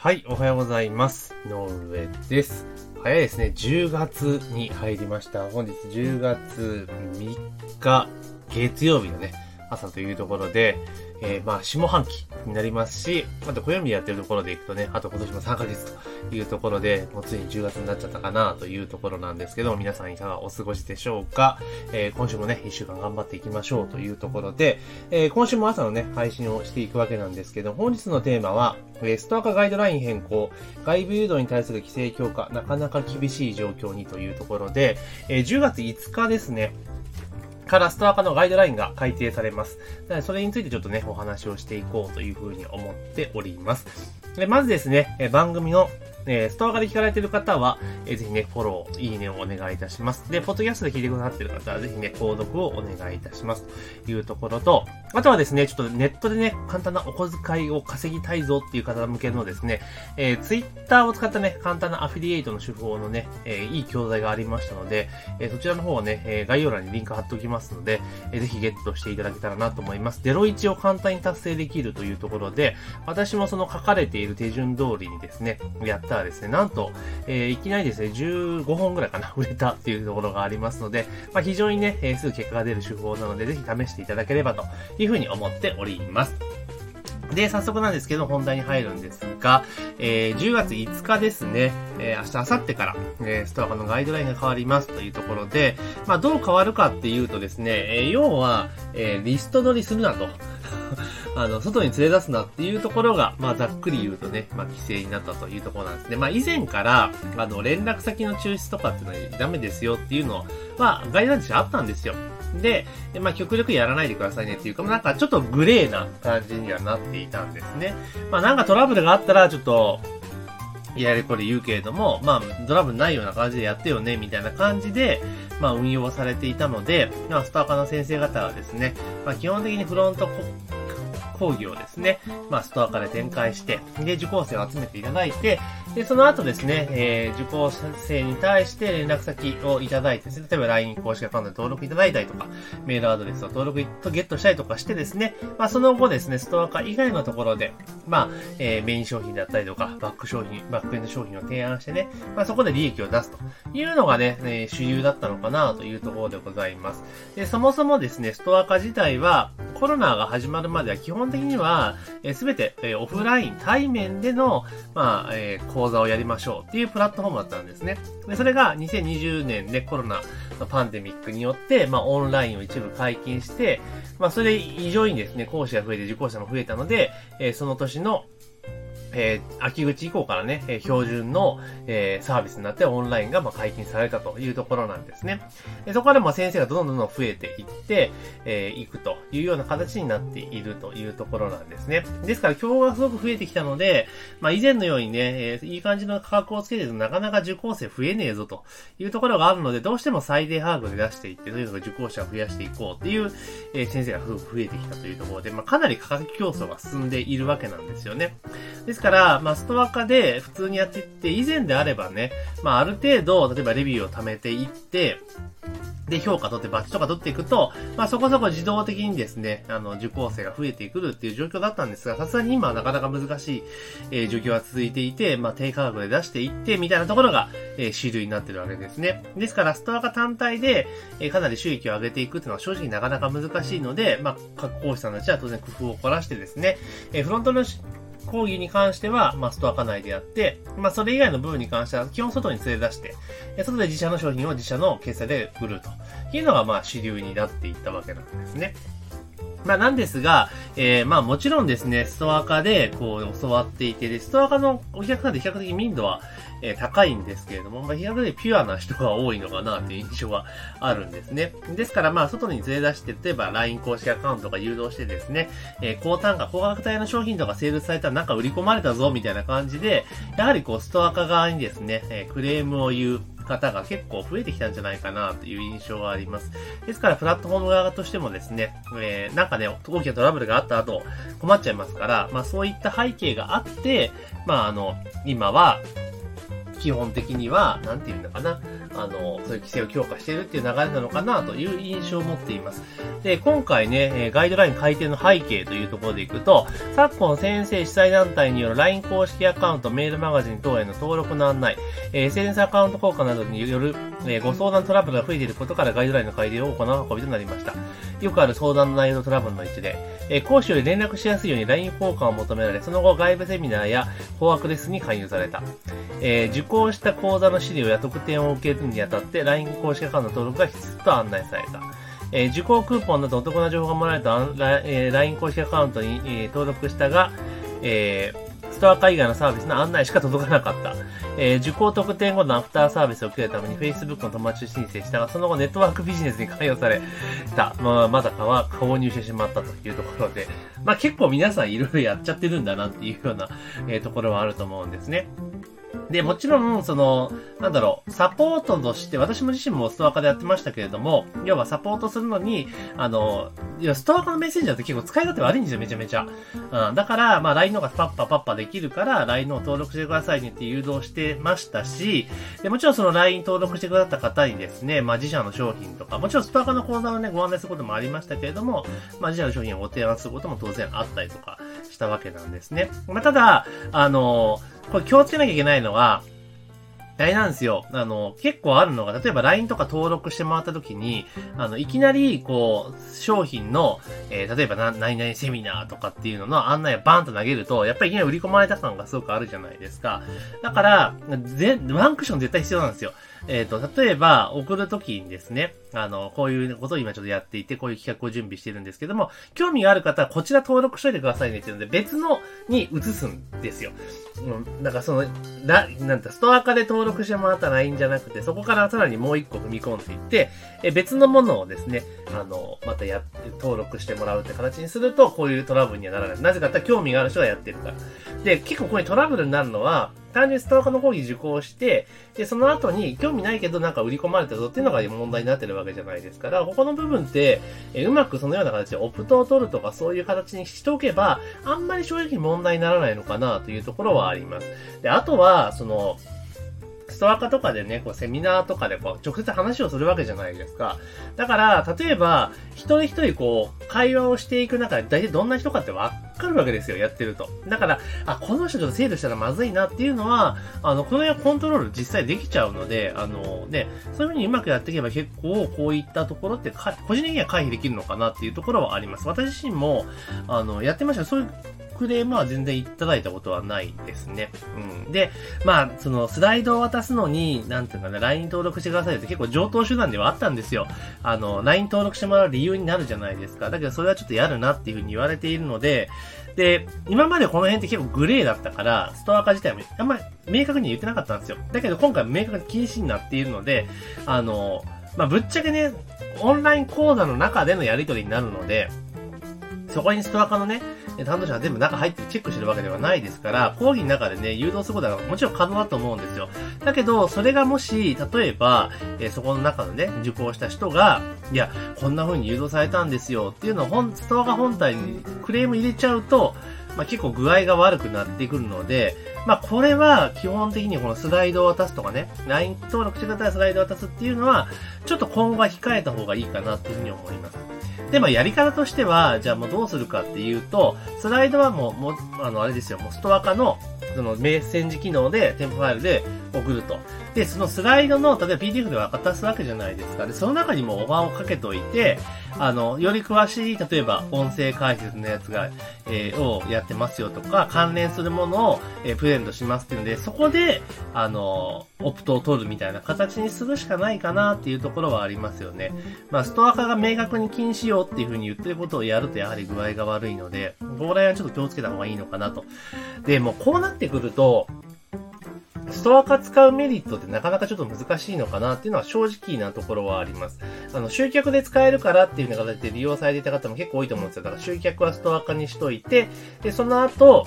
はい、おはようございます。井上です。早いですね。10月に入りました。本日10月3日、月曜日のね、朝というところで、えー、まあ、下半期になりますし、あと暦やってるところでいくとね、あと今年も3ヶ月というところで、もうついに10月になっちゃったかなというところなんですけど、皆さんいかがお過ごしでしょうか。えー、今週もね、1週間頑張っていきましょうというところで、えー、今週も朝のね、配信をしていくわけなんですけど、本日のテーマは、えー、ストアカガイドライン変更、外部誘導に対する規制強化、なかなか厳しい状況にというところで、え、10月5日ですね、からストア化のガイドラインが改定されます。それについてちょっとね、お話をしていこうというふうに思っております。でまずですね、番組のえー、ストア化で聞かれている方は、えー、ぜひね、フォロー、いいねをお願いいたします。で、ポッドキャストで聞いてくださっている方は、ぜひね、購読をお願いいたします。というところと、あとはですね、ちょっとネットでね、簡単なお小遣いを稼ぎたいぞっていう方向けのですね、えー、ツイッターを使ったね、簡単なアフィリエイトの手法のね、えー、いい教材がありましたので、えー、そちらの方をね、えー、概要欄にリンク貼っておきますので、えー、ぜひゲットしていただけたらなと思います。01を簡単に達成できるというところで、私もその書かれている手順通りにですね、やったらですね、なんと、えー、いきなりですね、15本ぐらいかな、売れたっていうところがありますので、まあ、非常にね、え、すぐ結果が出る手法なので、ぜひ試していただければというふうに思っております。で、早速なんですけど、本題に入るんですが、えー、10月5日ですね、えー、明日、明後日から、えー、ストア化のガイドラインが変わりますというところで、まあ、どう変わるかっていうとですね、えー、要は、えー、リスト取りするなと。あの、外に連れ出すなっていうところが、まあ、ざっくり言うとね、まあ、規制になったというところなんですね。まあ、以前から、あの、連絡先の抽出とかっていうのはダメですよっていうのは、ガイドラインとしてあったんですよ。で、まあ、極力やらないでくださいねっていうか、なんかちょっとグレーな感じにはなっていたんですね。まあ、なんかトラブルがあったら、ちょっと、やれこれ言うけれども、まあ、トラブルないような感じでやってよね、みたいな感じで、まあ、運用されていたので、まあ、スターカーの先生方はですね、まあ、基本的にフロント講義をですね、まあ、ストア化で展開して、で、受講生を集めていただいて、で、その後ですね、えー、受講生に対して連絡先をいただいてですね、例えば LINE 公式アカウントで登録いただいたりとか、メールアドレスを登録とゲットしたりとかしてですね、まあ、その後ですね、ストア化以外のところで、まあ、えー、メイン商品だったりとか、バック商品、バックエンド商品を提案してね、まあ、そこで利益を出すというのがね、えー、主流だったのかなというところでございます。で、そもそもですね、ストア化自体は、コロナが始まるまでは基本的には、えー、て、えー、オフライン、対面での、まあ、えー、講座をやりましょうっていうプラットフォームだったんですね。で、それが2020年でコロナのパンデミックによって、まあ、オンラインを一部解禁して、まあ、それ以上にですね、講師が増えて受講者も増えたので、えー、その年のえー、秋口以降からね、えー、標準の、えー、サービスになってオンラインがまあ解禁されたというところなんですね。でそこからまあ先生がどんどんどん増えていって、えー、いくというような形になっているというところなんですね。ですから今日がすごく増えてきたので、まあ以前のようにね、えー、いい感じの価格をつけてるとなかなか受講生増えねえぞというところがあるので、どうしても最低把握で出していって、というのが受講者を増やしていこうっていう、えー、先生が増えてきたというところで、まあかなり価格競争が進んでいるわけなんですよね。ですから、からまあ、ストア化で普通にやっていって、以前であればね、まあ、ある程度、例えばレビューを貯めていって、で、評価取ってバッジとか取っていくと、まあそこそこ自動的にですね、あの、受講生が増えてくるっていう状況だったんですが、さすがに今はなかなか難しい、えー、状況が続いていて、まあ低価格で出していって、みたいなところが、えー、主流になってるわけですね。ですから、ストア化単体で、えー、かなり収益を上げていくっていうのは正直なかなか難しいので、まあ、各講師さんたちは当然工夫を凝らしてですね、えー、フロントの講義に関しては、まあ、ストア化内でやって、まあ、それ以外の部分に関しては、基本外に連れ出して、外で自社の商品を自社の決済で売るというのが、まあ、主流になっていったわけなんですね。まあ、なんですが、えー、まあ、もちろんですね、ストア化で、こう、教わっていて、で、ストア化のお客さんで比較的民度は、えー、高いんですけれども、まあ、比較的ピュアな人が多いのかなという印象があるんですね。ですから、まあ、外に連れ出して、例えば LINE 公式アカウントが誘導してですね、えー、高単価、高額帯の商品とかセールスされたらなんか売り込まれたぞ、みたいな感じで、やはりこう、ストア化側にですね、えー、クレームを言う、方が結構増えてきたんじゃないかなという印象があります。ですから、プラットフォーム側としてもですね、えー、なんかね、大きなトラブルがあった後、困っちゃいますから、まあそういった背景があって、まああの、今は、基本的には、なんていうのかな、あの、そういう規制を強化しているっていう流れなのかなという印象を持っています。で、今回ね、ガイドライン改定の背景というところでいくと、昨今先生主催団体による LINE 公式アカウント、メールマガジン等への登録の案内、え、SNS アカウント効果などによる、え、ご相談トラブルが増えていることからガイドラインの改定を行う運びとなりました。よくある相談内容のトラブルの一で、え、講師より連絡しやすいように LINE 交換を求められ、その後外部セミナーや法アクレスに勧誘された。えー、受講した講座の資料や特典を受けるにあたって LINE 公式アカウント登録が必須と案内された。えー、受講クーポンなどお得な情報がもらえた、えー、LINE 公式アカウントに、えー、登録したが、えー、ストア化以外のサービスの案内しか届かなかった。えー、受講特典後のアフターサービスを受けるために Facebook の友達申請したが、その後ネットワークビジネスに関与された。まあ、まさかは購入してしまったというところで、まあ結構皆さんいろいろやっちゃってるんだなっていうような、えー、ところはあると思うんですね。で、もちろん、その、なんだろう、サポートとして、私も自身もストア化でやってましたけれども、要はサポートするのに、あの、いや、ストア化のメッセンジャーって結構使い勝手悪いんですよ、めちゃめちゃ。うん、だから、まあ、LINE のがパッパパッパできるから、LINE の登録してくださいねって誘導してましたし、でもちろんその LINE 登録してくださった方にですね、まあ、自社の商品とか、もちろんストア化の講座をね、ご案内することもありましたけれども、まあ、自社の商品をご提案することも当然あったりとかしたわけなんですね。まあ、ただ、あの、これ気をつけなきゃいけないのは、あれなんですよ。あの、結構あるのが、例えば LINE とか登録してもらった時に、あの、いきなり、こう、商品の、えー、例えばな、何々セミナーとかっていうのの案内をバンと投げると、やっぱりいきなり売り込まれた感がすごくあるじゃないですか。だから、ぜ、ワンクション絶対必要なんですよ。えっ、ー、と、例えば、送るときにですね、あの、こういうことを今ちょっとやっていて、こういう企画を準備してるんですけども、興味がある方はこちら登録しといてくださいねっていうので、別のに移すんですよ。うん。だかその、な、なんて、ストア化で登録してもらったらいいんじゃなくて、そこからさらにもう一個踏み込んでいって、え別のものをですね、あの、またやって、登録してもらうって形にすると、こういうトラブルにはならない。なぜかって興味がある人がやってるから。で、結構ここにトラブルになるのは、単純にストア化の講義受講して、で、その後に興味ないけどなんか売り込まれたぞっていうのが問題になってるわけじゃないですから、ここの部分って、えうまくそのような形でオプトを取るとかそういう形にしておけば、あんまり正直問題にならないのかなというところはあります。で、あとは、その、ストア化とかでね、こうセミナーとかでこう直接話をするわけじゃないですか。だから、例えば、一人一人こう、会話をしていく中で、大体どんな人かってわかるわけですよ、やってると。だから、あ、この人ちょっと制度したらまずいなっていうのは、あの、この辺はコントロール実際できちゃうので、あの、ね、そういうふうにうまくやっていけば結構、こういったところって個人的には回避できるのかなっていうところはあります。私自身も、あの、やってましたそういうクレームは全然いただいたことはないですね。うん。で、まあ、そのスライドを渡すのに、なんていうかね、LINE 登録してくださいって結構上等手段ではあったんですよ。あの、LINE 登録してもらう理由になるじゃないですか。だけどそれはちょっとやるなっていうふうに言われているので、で、今までこの辺って結構グレーだったから、ストア化自体もあんまり明確に言ってなかったんですよ。だけど今回明確に禁止になっているので、あの、まあ、ぶっちゃけね、オンライン講座の中でのやり取りになるので、そこにストア化のね、担当者が全部中入ってチェックしてるわけではないですから、講義の中でね、誘導することはもちろん可能だと思うんですよ。だけど、それがもし、例えば、えー、そこの中のね、受講した人が、いや、こんな風に誘導されたんですよっていうのを本、ストアが本体にクレーム入れちゃうと、まあ、結構具合が悪くなってくるので、まあ、これは基本的にこのスライドを渡すとかね、LINE 登録してくださいスライドを渡すっていうのは、ちょっと今後は控えた方がいいかなっていうふうに思います。で、まあ、やり方としては、じゃあもうどうするかっていうと、スライドはもう、もう、あの、あれですよ、もうストア化の、そのメッセンジ機能で、添付ファイルで送ると。で、そのスライドの、例えば PDF で渡すわけじゃないですか。で、その中にもおばんをかけておいて、あの、より詳しい、例えば音声解説のやつが、えー、をやってますよとか、関連するものを、えー、プレゼントしますっていうので、そこで、あの、オプトを取るみたいな形にするしかないかなっていうところはありますよね。まあ、ストア化が明確に禁止よっていうふうに言ってることをやるとやはり具合が悪いので、ここら辺はちょっと気をつけた方がいいのかなと。で、もうこうなってくると、ストア化使うメリットってなかなかちょっと難しいのかなっていうのは正直なところはあります。あの、集客で使えるからっていうような形で利用されていた方も結構多いと思うんですよ。だから集客はストア化にしといて、で、その後、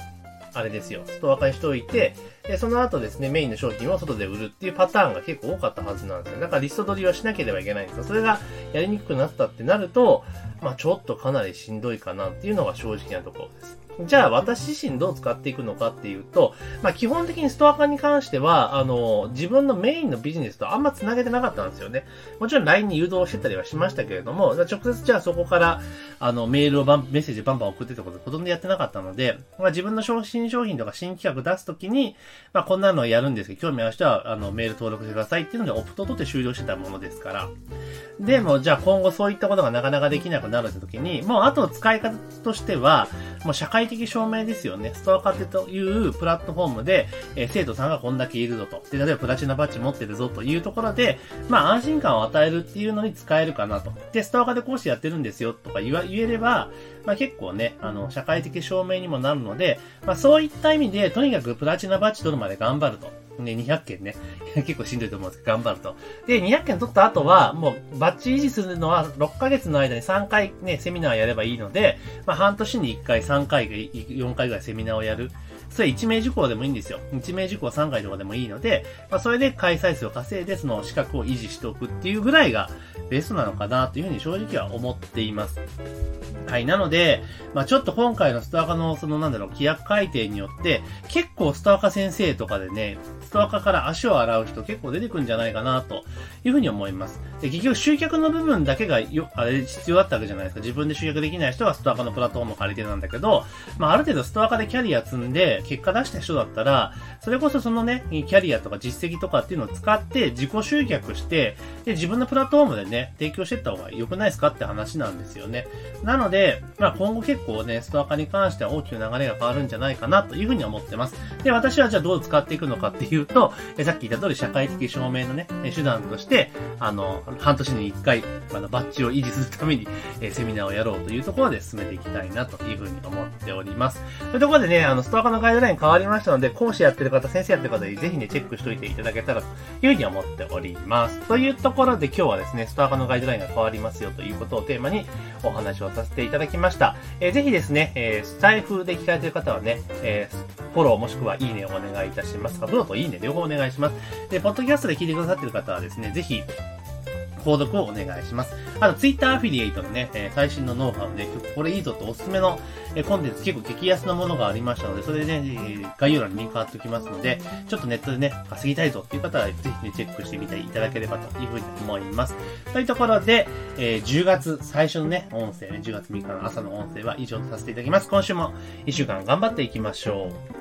あれですよ、ストア化にしといて、で、その後ですね、メインの商品を外で売るっていうパターンが結構多かったはずなんですよ。だからリスト取りはしなければいけないんですよ。それがやりにくくなったってなると、まあちょっとかなりしんどいかなっていうのが正直なところです。じゃあ私自身どう使っていくのかっていうと、まあ基本的にストア化に関しては、あの、自分のメインのビジネスとあんま繋げてなかったんですよね。もちろん LINE に誘導してたりはしましたけれども、直接じゃあそこから、あの、メールをバン、メッセージバンバン送ってってことほとんどやってなかったので、まあ自分の商品商品とか新企画出すときに、まあこんなのをやるんですけど、興味ある人は、あの、メール登録してくださいっていうので、オプト取って終了してたものですから。でも、じゃあ今後そういったことがなかなかできなくなるって時に、もうあと使い方としては、もう社会的証明ですよね。ストアカテというプラットフォームで、えー、生徒さんがこんだけいるぞと。で、例えばプラチナバッジ持ってるぞというところで、まあ安心感を与えるっていうのに使えるかなと。で、ストアカで講師やってるんですよとか言わ言えれば、まあ結構ね、あの、社会的証明にもなるので、まあそういった意味で、とにかくプラチナバッジ取るまで頑張ると。ね、200件ね。結構しんどいと思うんですけど、頑張ると。で、200件取った後は、もう、バッチ維持するのは、6ヶ月の間に3回ね、セミナーやればいいので、まあ、半年に1回、3回、4回ぐらいセミナーをやる。それ1名受講でもいいんですよ。1名受講3回とかでもいいので、まあ、それで開催数を稼いで、その資格を維持しておくっていうぐらいがベストなのかなというふうに正直は思っています。はい。なので、まあちょっと今回のストアカのそのなんだろう、規約改定によって、結構ストアカ先生とかでね、ストアカから足を洗う人結構出てくるんじゃないかなというふうに思います。で、結局集客の部分だけがよ、あれ必要だったわけじゃないですか。自分で集客できない人はストアカのプラットフォームを借りてなんだけど、まあある程度ストアカでキャリア積んで結果出した人だったら、それこそそのね、キャリアとか実績とかっていうのを使って自己集客して、で、自分のプラットフォームでね、提供していった方が良くないですかって話なんですよね。なので、まあ今後結構ね、ストア化に関しては大きく流れが変わるんじゃないかなというふうに思ってます。で、私はじゃあどう使っていくのかっていうと、えさっき言った通り社会的証明のね、手段として、あの、半年に一回、あの、バッジを維持するために、えセミナーをやろうというところで進めていきたいなというふうに思っております。というところでね、あの、ストア化のガイドライン変わりましたので、講師やってる方、先生やってる方にぜひね、チェックしといていただけたらというふうに思っております。というところで今日はですね、ストア化のガイドラインが変わりますよということをテーマにお話をさせていただきました。えー、ぜひですね、えー、スタイフで聞かれてる方はね、えー、フォローもしくはいいねをお願いいたします。フォローといいね両方お願いします。で、ポッドキャストで聞いてくださってる方はですね、ぜひ、購読をお願いします。あと、ツイッターアフィリエイトのね、え、最新のノウハウで、これいいぞとおすすめの、え、コンテンツ結構激安なものがありましたので、それでね、概要欄にリンク貼っておきますので、ちょっとネットでね、稼ぎたいぞっていう方は、ぜひね、チェックしてみていただければというふうに思います。というところで、えー、10月最初のね、音声ね、10月3日の朝の音声は以上とさせていただきます。今週も1週間頑張っていきましょう。